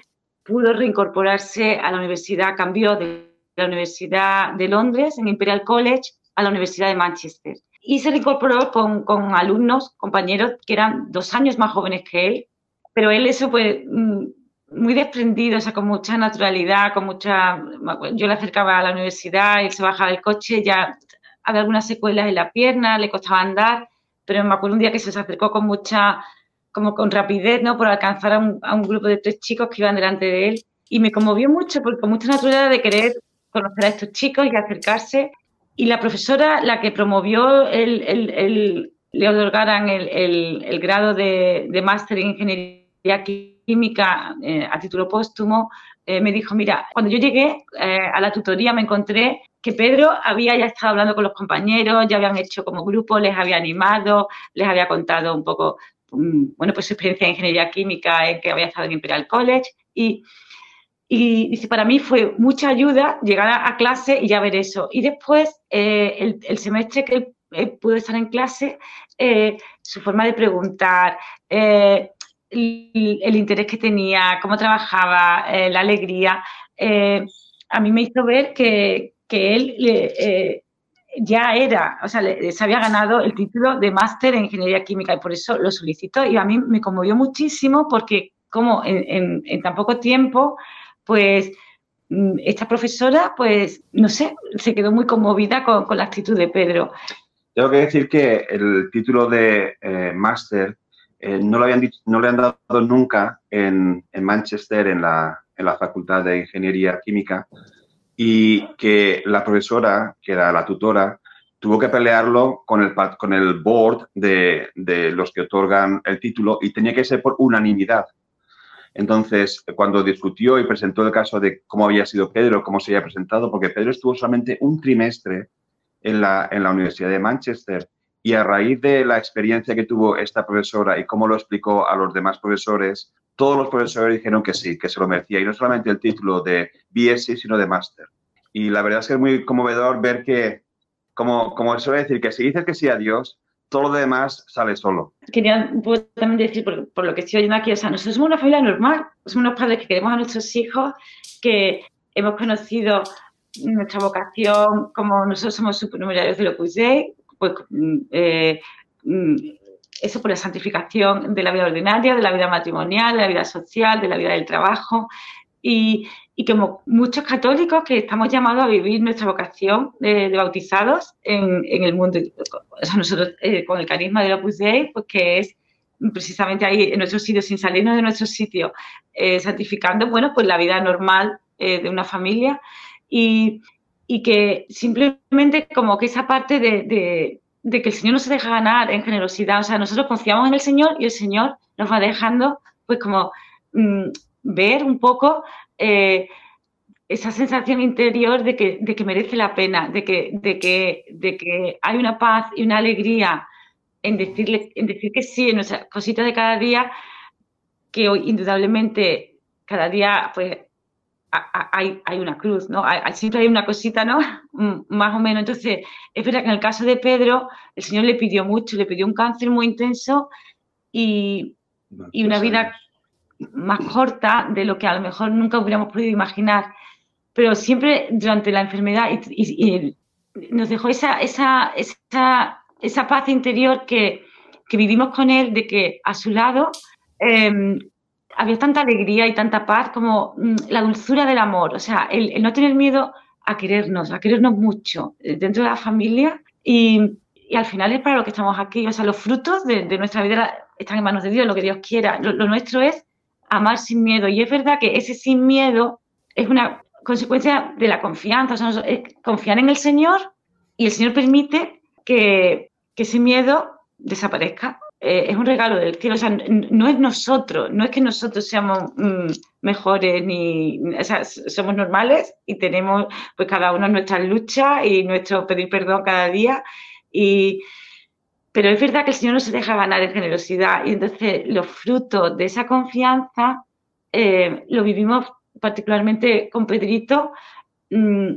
pudo reincorporarse a la universidad, cambió de la Universidad de Londres, en Imperial College, a la Universidad de Manchester. Y se reincorporó con, con alumnos, compañeros que eran dos años más jóvenes que él, pero él eso pues muy desprendido, o sea, con mucha naturalidad, con mucha... Yo le acercaba a la universidad, él se bajaba del coche, ya había algunas secuelas en la pierna, le costaba andar, pero me acuerdo un día que se acercó con mucha, como con rapidez, ¿no? Por alcanzar a un, grupo de tres chicos que iban delante de él. Y me conmovió mucho, porque con mucha naturalidad de querer conocer a estos chicos y acercarse. Y la profesora, la que promovió el, el, le otorgaran el, grado de, máster en ingeniería química eh, a título póstumo, eh, me dijo, mira, cuando yo llegué eh, a la tutoría me encontré que Pedro había ya estado hablando con los compañeros, ya habían hecho como grupo, les había animado, les había contado un poco, mm, bueno, pues su experiencia en ingeniería química, en que había estado en Imperial College y, y dice, para mí fue mucha ayuda llegar a, clase y ya ver eso. Y después, eh, el, semestre que él, pudo estar en clase, eh, su forma de preguntar, eh, el, interés que tenía, cómo trabajaba, la alegría, a mí me hizo ver que, que él eh, ya era, o sea, se había ganado el título de máster en ingeniería química y por eso lo solicitó. Y a mí me conmovió muchísimo porque cómo en, tan poco tiempo, pues mm, esta profesora, pues, no sé, se quedó muy conmovida con, la actitud de Pedro. Tengo que decir que el título de eh, máster eh, no, lo habían no le han dado nunca en, Manchester, en la, en la Facultad de Ingeniería Química, y que la profesora, que era la tutora, tuvo que pelearlo con el, con el board de, de, los que otorgan el título y tenía que ser por unanimidad. Entonces, cuando discutió y presentó el caso de cómo había sido Pedro, cómo se había presentado, porque Pedro estuvo solamente un trimestre en la, en la Universidad de Manchester y a raíz de la experiencia que tuvo esta profesora y cómo lo explicó a los demás profesores, todos los profesores dijeron que sí, que se lo merecía. Y no solamente el título de BSc, sino de máster. Y la verdad es que es muy conmovedor ver que, como, como suele decir, que si dices que sí a Dios, todo lo demás sale solo. Quería también decir, por, lo que estoy oyendo aquí, o sea, nosotros somos una familia normal, somos unos padres que queremos a nuestros hijos, que hemos conocido nuestra vocación, como nosotros somos supernumerarios de Opus Dei, pues mm, eh, mm, eso por la santificación de la vida ordinaria, de la vida matrimonial, de la vida social, de la vida del trabajo. Y, como muchos católicos que estamos llamados a vivir nuestra vocación de, bautizados en, en, el mundo. O sea, nosotros eh, con el carisma de Opus Dei, pues que es precisamente ahí en nuestro sitio, sin salirnos de nuestro sitio, eh, santificando, bueno, pues la vida normal eh, de una familia y, y, que simplemente como que esa parte de, de que el Señor no se deja ganar en generosidad. O sea, nosotros confiamos en el Señor y el Señor nos va dejando, pues, como mm, ver un poco eh, esa sensación interior de que, de que merece la pena, de que, de, que, de que hay una paz y una alegría en, decirle, en decir que sí, en nuestras cositas de cada día, que hoy indudablemente cada día pues hay, hay, una cruz, ¿no? Hay, siempre hay una cosita, ¿no? [laughs] Más o menos. Entonces, es verdad que en el caso de Pedro, el Señor le pidió mucho, le pidió un cáncer muy intenso y, y una vida más corta de lo que a lo mejor nunca hubiéramos podido imaginar. Pero siempre durante la enfermedad y, nos dejó esa, esa, esa, esa, paz interior que, que, vivimos con él, de que a su lado eh, había tanta alegría y tanta paz como mm, la dulzura del amor, o sea, el, no tener miedo a querernos, a querernos mucho eh, dentro de la familia. Y, al final es para lo que estamos aquí, o sea, los frutos de, nuestra vida están en manos de Dios, lo que Dios quiera, lo, nuestro es amar sin miedo y es verdad que ese sin miedo es una consecuencia de la confianza, o sea, es confiar en el Señor y el Señor permite que, que ese miedo desaparezca eh, es un regalo del cielo. O sea, no es nosotros, no es que nosotros seamos mm, mejores ni, o sea, somos normales y tenemos pues cada uno nuestras luchas y nuestro pedir perdón cada día. Y, pero es verdad que el Señor no se deja ganar en generosidad y entonces los frutos de esa confianza eh, lo vivimos particularmente con Pedrito mm,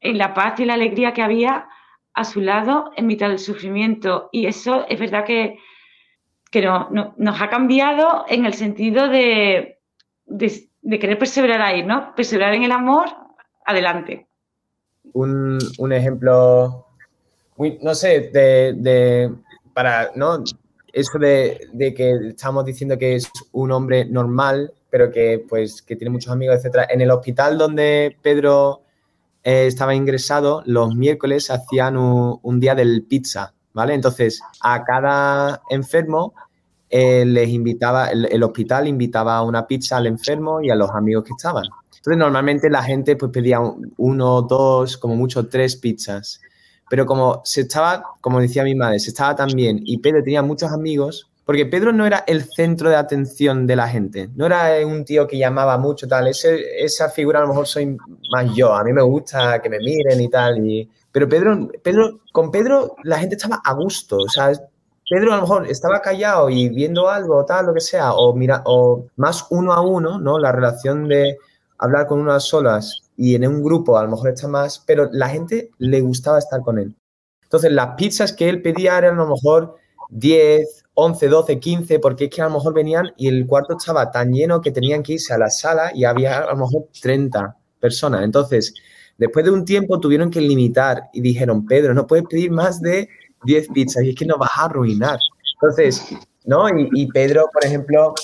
en la paz y la alegría que había a su lado en mitad del sufrimiento. Y eso es verdad que que no, nos ha cambiado en el sentido de, de, querer perseverar ahí, ¿no? Perseverar en el amor, adelante. Un, un ejemplo, no sé, de, para, ¿no? Eso de, de, que estamos diciendo que es un hombre normal, pero que, pues, que tiene muchos amigos, etcétera. En el hospital donde Pedro eh, estaba ingresado, los miércoles hacían un, un día del pizza, ¿vale? Entonces, a cada enfermo eh, les invitaba, el, hospital invitaba una pizza al enfermo y a los amigos que estaban. Entonces, normalmente la gente pues pedía uno, dos, como mucho tres pizzas. Pero como se estaba, como decía mi madre, se estaba tan bien y Pedro tenía muchos amigos, porque Pedro no era el centro de atención de la gente, no era un tío que llamaba mucho, tal, esa figura a lo mejor soy más yo, a mí me gusta que me miren y tal, y, pero Pedro, Pedro, con Pedro la gente estaba a gusto, o sea, Pedro a lo mejor estaba callado y viendo algo, tal, lo que sea, o, mira, o más uno a uno, ¿no? La relación de hablar con unas solas y en un grupo a lo mejor está más, pero la gente le gustaba estar con él. Entonces, las pizzas que él pedía eran a lo mejor 10, 11, 12, 15, porque es que a lo mejor venían y el cuarto estaba tan lleno que tenían que irse a la sala y había a lo mejor 30 personas. Entonces, después de un tiempo tuvieron que limitar y dijeron, Pedro, no puedes pedir más de 10 pizzas y es que nos vas a arruinar. Entonces, ¿no? Y, Pedro, por ejemplo,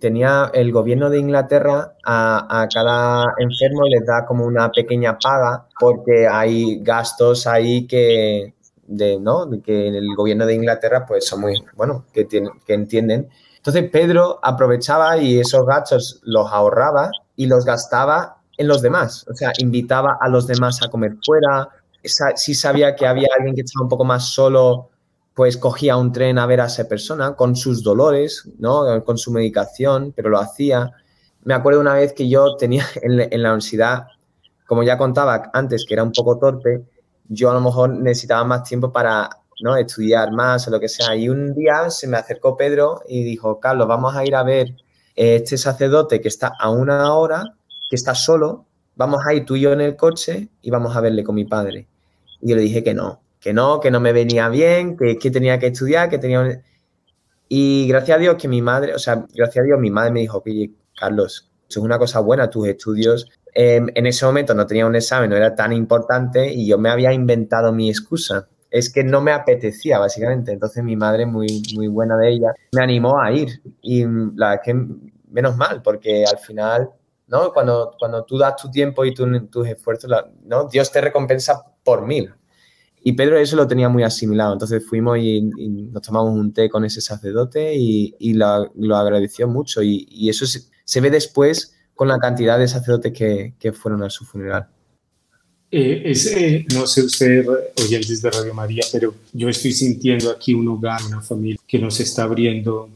tenía el gobierno de Inglaterra a, cada enfermo les da como una pequeña paga porque hay gastos ahí que, de, ¿no? que el gobierno de Inglaterra pues son muy, bueno, que, que entienden. Entonces Pedro aprovechaba y esos gastos los ahorraba y los gastaba en los demás. O sea, invitaba a los demás a comer fuera. Si sabía que había alguien que estaba un poco más solo, pues cogía un tren a ver a esa persona con sus dolores, ¿no? Con su medicación, pero lo hacía. Me acuerdo una vez que yo tenía [laughs] en, la universidad, como ya contaba antes, que era un poco torpe, yo a lo mejor necesitaba más tiempo para ¿no? estudiar más o lo que sea. Y un día se me acercó Pedro y dijo, Carlos, vamos a ir a ver este sacerdote que está a una hora, que está solo, vamos a ir tú y yo en el coche y vamos a verle con mi padre. Y yo le dije que no, que no, que no me venía bien, que, que tenía que estudiar, que tenía... Y gracias a Dios que mi madre, o sea, gracias a Dios mi madre me dijo que, Carlos, eso es una cosa buena, tus estudios em, en ese momento no tenía un examen, no era tan importante y yo me había inventado mi excusa. Es que no me apetecía, básicamente. Entonces mi madre, muy, muy buena de ella, me animó a ir. Y la que menos mal, porque al final, ¿no? Cuando, cuando tú das tu tiempo y tus esfuerzos, ¿no? Dios te recompensa por mil. Y Pedro eso lo tenía muy asimilado. Entonces fuimos y, nos tomamos un té con ese sacerdote y, lo, agradeció mucho. Y, eso se, ve después con la cantidad de sacerdotes que, fueron a su funeral. Eh, eh, no sé usted, oyentes de Radio María, pero yo estoy sintiendo aquí un hogar, una familia que nos está abriendo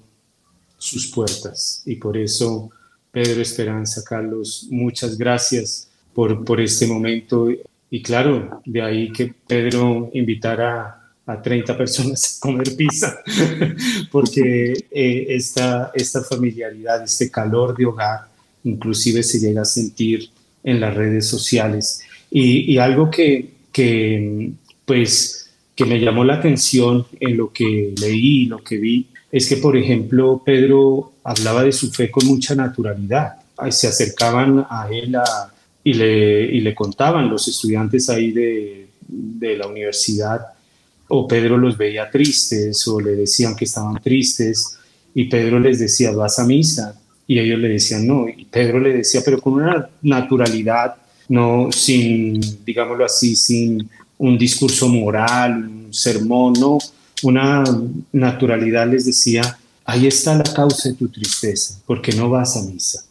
sus puertas. Y por eso, Pedro Esperanza, Carlos, muchas gracias por, por este momento y claro, de ahí que Pedro invitara a 30 personas a comer pizza, [laughs] porque eh, esta, esta familiaridad, este calor de hogar, inclusive se llega a sentir en las redes sociales. Y, y algo que, que, pues, que me llamó la atención en lo que leí, lo que vi, es que, por ejemplo, Pedro hablaba de su fe con mucha naturalidad. Se acercaban a él a, y le, y le contaban los estudiantes ahí de, de la universidad, o Pedro los veía tristes, o le decían que estaban tristes, y Pedro les decía, vas a misa, y ellos le decían, no, y Pedro le decía, pero con una naturalidad, no sin, digámoslo así, sin un discurso moral, un sermón, no, una naturalidad les decía, ahí está la causa de tu tristeza, porque no vas a misa.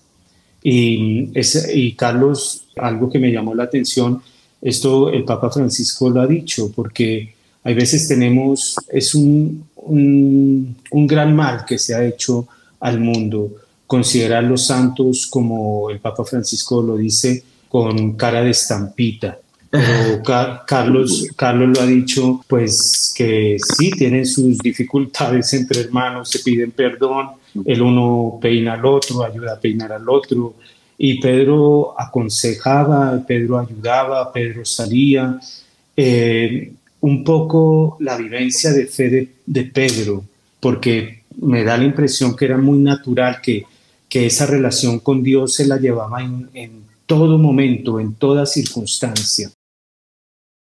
Y, ese, y Carlos, algo que me llamó la atención, esto el Papa Francisco lo ha dicho, porque hay veces tenemos, es un, un, un gran mal que se ha hecho al mundo, considerar los santos como el Papa Francisco lo dice, con cara de estampita. Pero [laughs] Carlos, Carlos lo ha dicho, pues que sí, tienen sus dificultades entre hermanos, se piden perdón, el uno peina al otro, ayuda a peinar al otro, y Pedro aconsejaba, Pedro ayudaba, Pedro salía. Eh, un poco la vivencia de fe de, Pedro, porque me da la impresión que era muy natural que, que esa relación con Dios se la llevaba en, todo momento, en toda circunstancia.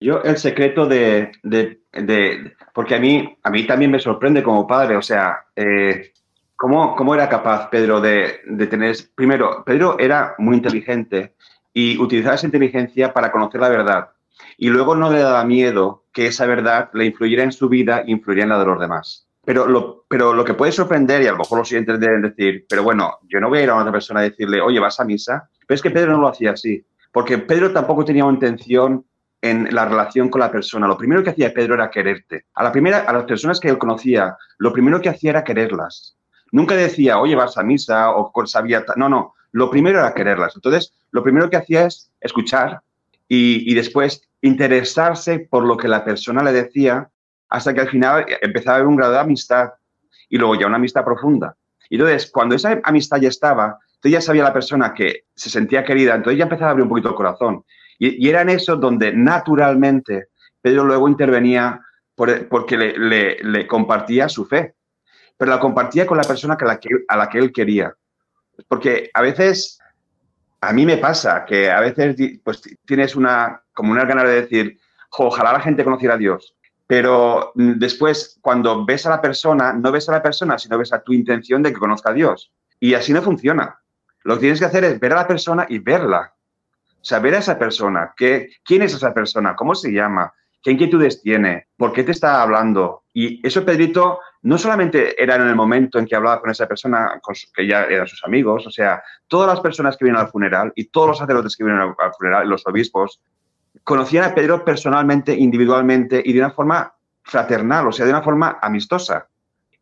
Yo el secreto de, de, de, porque a mí, a mí también me sorprende como padre, o sea, eh, ¿cómo, ¿cómo, era capaz Pedro de, de, tener, primero, Pedro era muy inteligente y utilizaba esa inteligencia para conocer la verdad. Y luego no le daba miedo que esa verdad le influyera en su vida e influyera en la de los demás. Pero lo, pero lo que puede sorprender, y a lo mejor los siguientes deben decir, pero bueno, yo no voy a ir a otra persona a decirle, oye, vas a misa. Pero es que Pedro no lo hacía así. Porque Pedro tampoco tenía una intención en la relación con la persona. Lo primero que hacía Pedro era quererte. A la primera, a las personas que él conocía, lo primero que hacía era quererlas. Nunca decía, oye, vas a misa o sabía. No, no. Lo primero era quererlas. Entonces, lo primero que hacía es escuchar y, y después interesarse por lo que la persona le decía hasta que al final empezaba a haber un grado de amistad y luego ya una amistad profunda. Y entonces, cuando esa amistad ya estaba, entonces ya sabía la persona que se sentía querida, entonces ya empezaba a abrir un poquito el corazón. Y, era en eso donde naturalmente Pedro luego intervenía porque le, compartía su fe, pero la compartía con la persona que a la que él quería. Porque a veces, a mí me pasa que a veces pues, tienes una, como una ganas de decir, ojalá la gente conociera a Dios. Pero mm, después, cuando ves a la persona, no ves a la persona, sino ves a tu intención de que conozca a Dios. Y así no funciona. Lo que tienes que hacer es ver a la persona y verla. Saber a esa persona, qué, quién es esa persona, cómo se llama, qué inquietudes tiene, por qué te está hablando. Y eso Pedrito no solamente era en el momento en que hablaba con esa persona, que ya eran sus amigos, o sea, todas las personas que vienen al funeral y todos los sacerdotes que vienen al funeral, los obispos, conocían a Pedro personalmente, individualmente y de una forma fraternal, o sea, de una forma amistosa.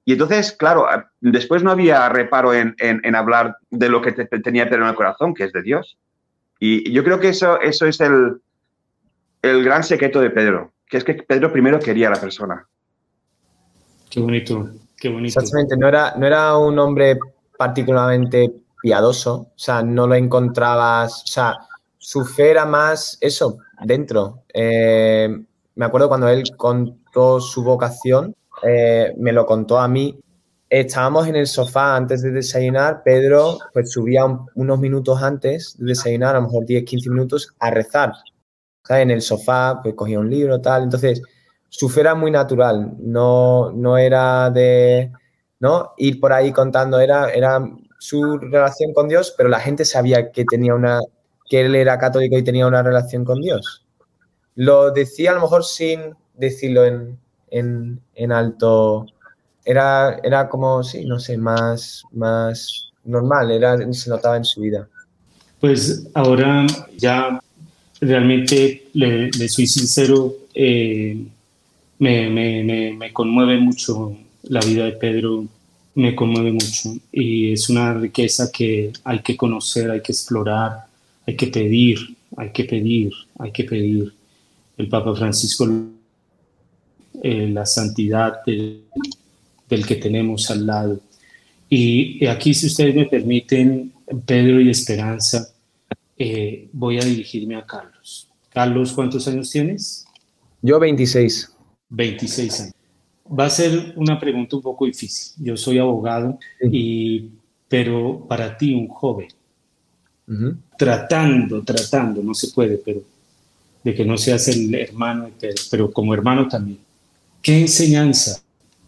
Y entonces, claro, después no había reparo en, hablar de lo que tenía Pedro en el corazón, que es de Dios. Y yo creo que eso, eso es el, el gran secreto de Pedro, que es que Pedro primero quería a la persona. Qué bonito, qué bonito. Exactamente, no era, no era un hombre particularmente piadoso, o sea, no lo encontrabas, o sea, su fe era más eso, dentro. Eh, me acuerdo cuando él contó su vocación, eh, me lo contó a mí. Estábamos en el sofá antes de desayunar, Pedro pues subía unos minutos antes de desayunar, a lo mejor 10, 15 minutos, a rezar. En el sofá, pues cogía un libro, tal. Entonces, su fe era muy natural, no, no era de ¿no? ir por ahí contando, era, era su relación con Dios, pero la gente sabía que tenía una, que él era católico y tenía una relación con Dios. Lo decía a lo mejor sin decirlo en, en, alto. Era, era como, sí, no sé, más, más normal, era, se notaba en su vida. Pues ahora ya realmente le, soy sincero, eh, me, me, me, conmueve mucho la vida de Pedro, me conmueve mucho y es una riqueza que hay que conocer, hay que explorar, hay que pedir, hay que pedir, hay que pedir. El Papa Francisco eh, la santidad del, que tenemos al lado. Y, aquí, si ustedes me permiten, Pedro y Esperanza, eh, voy a dirigirme a Carlos. Carlos, ¿cuántos años tienes? Yo 26. 26 años. Va a ser una pregunta un poco difícil. Yo soy abogado, y, pero para ti, un joven, tratando, tratando, no se puede, pero de que no seas el hermano de Pedro, pero como hermano también. ¿Qué enseñanza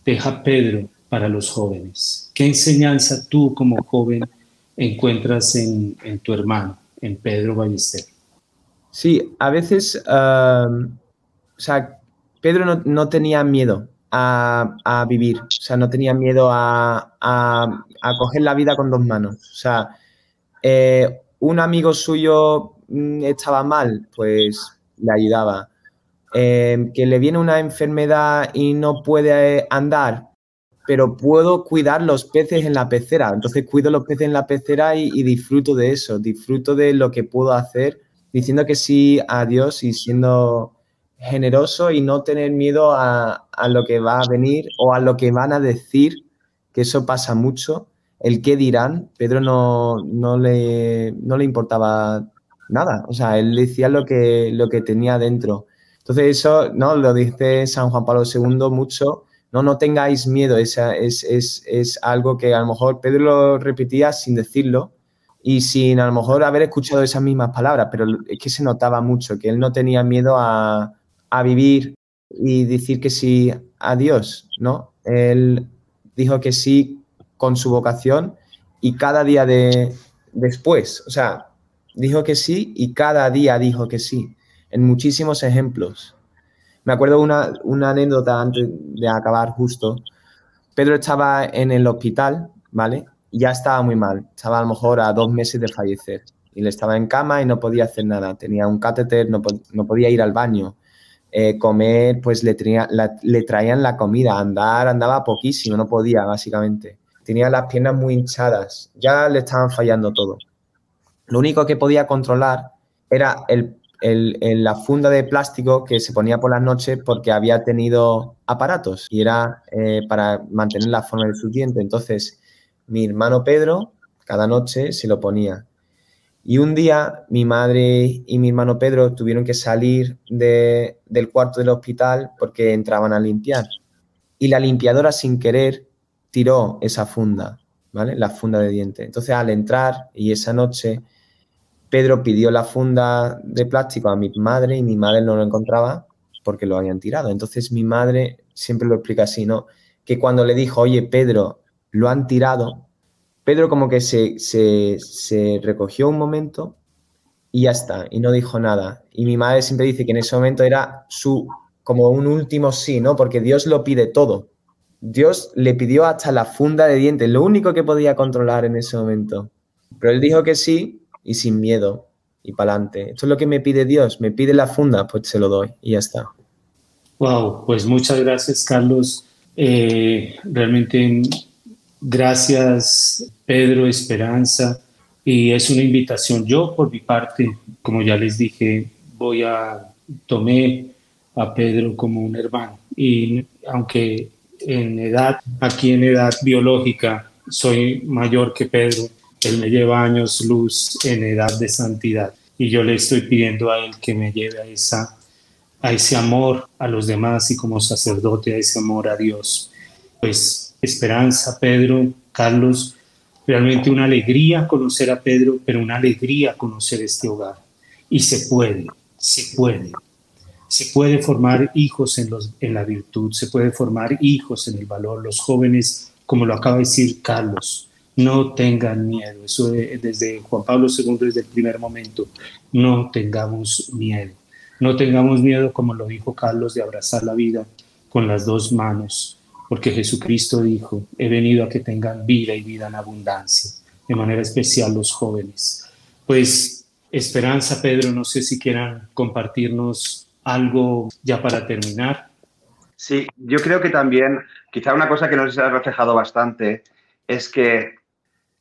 deja Pedro para los jóvenes? ¿Qué enseñanza tú como joven encuentras en, tu hermano, en Pedro Ballester? Sí, a veces, o sea, Pedro no, tenía miedo a, vivir, o sea, no tenía miedo a, coger la vida con dos manos. O sea, eh, un amigo suyo mm, estaba mal, pues le ayudaba. Em, que le viene una enfermedad y no puede andar, pero puedo cuidar los peces en la pecera. Entonces cuido los peces en la pecera y, disfruto de eso, disfruto de lo que puedo hacer, diciendo que sí a Dios y siendo generoso y no tener miedo a, a lo que va a venir o a lo que van a decir, que eso pasa mucho. El qué dirán, Pedro no, no, le, no le importaba nada, o sea, él decía lo que, lo que tenía dentro. Entonces eso, ¿no? Lo dice San Juan Pablo II mucho, no, no tengáis miedo, es, es, es, es algo que a lo mejor Pedro lo repetía sin decirlo y sin a lo mejor haber escuchado esas mismas palabras, pero es que se notaba mucho, que él no tenía miedo a, a vivir y decir que sí a Dios, ¿no? Él dijo que sí con su vocación y cada día de después, o sea, dijo que sí y cada día dijo que sí en muchísimos ejemplos. Me acuerdo una, una anécdota antes de acabar justo. Pedro estaba en el hospital, ¿vale? Ya estaba muy mal. Estaba a lo mejor a dos meses de fallecer. Y le estaba en cama y no podía hacer nada. Tenía un catéter, no, no podía ir al baño. Eh, comer, pues le, traían la comida. Andar, andaba poquísimo, no podía, básicamente. Tenía las piernas muy hinchadas. Ya le estaban fallando todo. Lo único que podía controlar era el la funda de plástico que se ponía por las noches porque había tenido aparatos y era eh, para mantener la forma de su diente. Entonces, mi hermano Pedro cada noche se lo ponía. Y un día mi madre y mi hermano Pedro tuvieron que salir de, del cuarto del hospital porque entraban a limpiar. Y la limpiadora sin querer tiró esa funda, ¿vale? La funda de diente. Entonces al entrar y esa noche Pedro pidió la funda de plástico a mi madre y mi madre no lo encontraba porque lo habían tirado. Entonces mi madre siempre lo explica así, ¿no? Que cuando le dijo, oye, Pedro, lo han tirado, Pedro como que se, se, recogió un momento y ya está, y no dijo nada. Y mi madre siempre dice que en ese momento era su, como un último sí, ¿no? Porque Dios lo pide todo. Dios le pidió hasta la funda de dientes, lo único que podía controlar en ese momento. Pero él dijo que sí y sin miedo y para adelante. Esto es lo que me pide Dios, me pide la funda, pues se lo doy y ya está. Wow, pues muchas gracias Carlos. Eh, realmente gracias Pedro, Esperanza. Y es una invitación. Yo por mi parte, como ya les dije, voy a tomé a Pedro como un hermano. Y aunque en edad, aquí en edad biológica, soy mayor que Pedro, él me lleva años luz en edad de santidad. Y yo le estoy pidiendo a él que me lleve a, esa, a ese amor a los demás y como sacerdote a ese amor a Dios. Pues esperanza, Pedro, Carlos, realmente una alegría conocer a Pedro, pero una alegría conocer este hogar. Y se puede, se puede. Se puede formar hijos en, los, en la virtud, se puede formar hijos en el valor. Los jóvenes, como lo acaba de decir Carlos, no tengan miedo. Eso desde Juan Pablo II, desde el primer momento, no tengamos miedo. No tengamos miedo, como lo dijo Carlos, de abrazar la vida con las dos manos, porque Jesucristo dijo, he venido a que tengan vida y vida en abundancia, de manera especial los jóvenes. Pues Esperanza, Pedro, no sé si quieran compartirnos algo ya para terminar. Sí, yo creo que también, quizá una cosa que nos ha reflejado bastante es que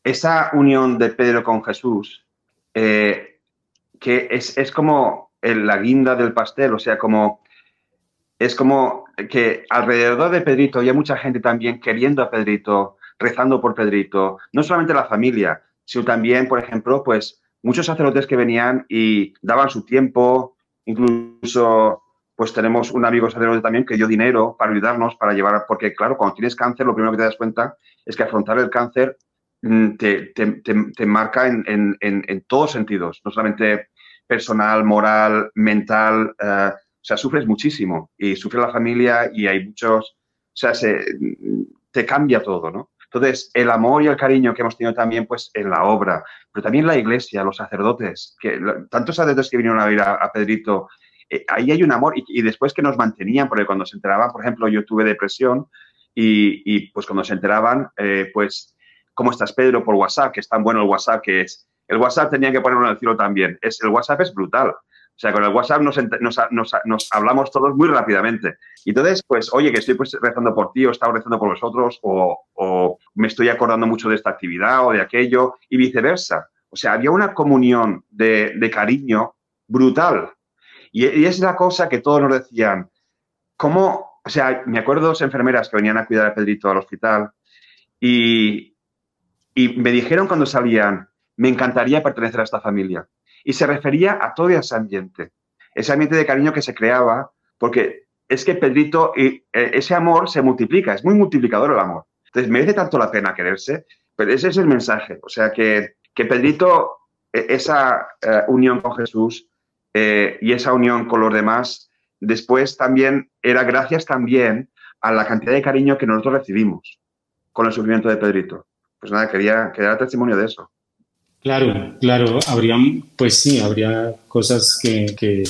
esa unión de Pedro con Jesús, eh, que es, es como la guinda del pastel, o sea, como es como que alrededor de Pedrito había mucha gente también queriendo a Pedrito, rezando por Pedrito, no solamente la familia, sino también, por ejemplo, pues muchos sacerdotes que venían y daban su tiempo, Incluso, pues tenemos un amigo sacerdote también que dio dinero para ayudarnos, para llevar, porque claro, cuando tienes cáncer, lo primero que te das cuenta es que afrontar el cáncer mm, te, te, te, marca en, en, en, todos sentidos, no solamente personal, moral, mental, eh, sea, sufres muchísimo y sufre la familia y hay muchos, o sea, se, te cambia todo, ¿no? Entonces, el amor y el cariño que hemos tenido también, pues, en la obra, pero también la iglesia, los sacerdotes, que tantos sacerdotes que vinieron a ver a, Pedrito, eh, ahí hay un amor y, después que nos mantenían, porque cuando se enteraban, por ejemplo, yo tuve depresión y, pues cuando se enteraban, eh, pues, ¿cómo estás, Pedro? Por WhatsApp, que es tan bueno el WhatsApp que es. El WhatsApp tenía que ponerlo en el cielo también. Es, el WhatsApp es brutal. O sea, con el WhatsApp nos, hablamos todos muy rápidamente. Y entonces, pues, oye, que estoy pues, rezando por ti o estaba rezando por vosotros o, o, me estoy acordando mucho de esta actividad o de aquello y viceversa. O sea, había una comunión de, cariño brutal. Y, y, es la cosa que todos nos decían. ¿Cómo? O sea, me acuerdo dos enfermeras que venían a cuidar a Pedrito al hospital y, y me dijeron cuando salían, me encantaría pertenecer a esta familia y se refería a todo ese ambiente, ese ambiente de cariño que se creaba, porque es que Pedrito, y, eh, ese amor se multiplica, es muy multiplicador el amor. Entonces, merece tanto la pena quererse, pero ese es el mensaje. O sea, que, que Pedrito, e, esa eh, unión con Jesús eh, y esa unión con los demás, después también era gracias también a la cantidad de cariño que nosotros recibimos con el sufrimiento de Pedrito. Pues nada, quería, quería dar testimonio de eso. Claro, claro, habría, pues sí, habría cosas que, que,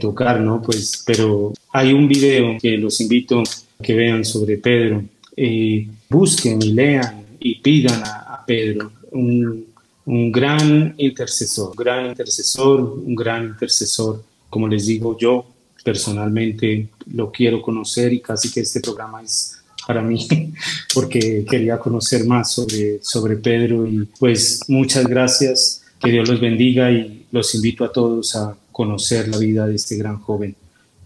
tocar, ¿no? Pues, pero hay un video que los invito a que vean sobre Pedro. Eh, busquen y lean y pidan a, Pedro, un, un, gran intercesor, gran intercesor, un gran intercesor. Como les digo, yo personalmente lo quiero conocer y casi que este programa es para mí, [laughs] porque quería conocer más sobre, sobre Pedro y pues muchas gracias, que Dios los bendiga y los invito a todos a conocer la vida de este gran joven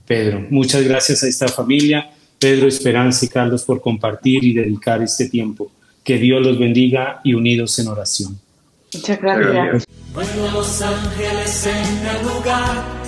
Pedro. Muchas gracias a esta familia, Pedro, Esperanza y Carlos por compartir y dedicar este tiempo. Que Dios los bendiga y unidos en oración. Muchas gracias. los ángeles en el lugar